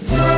oh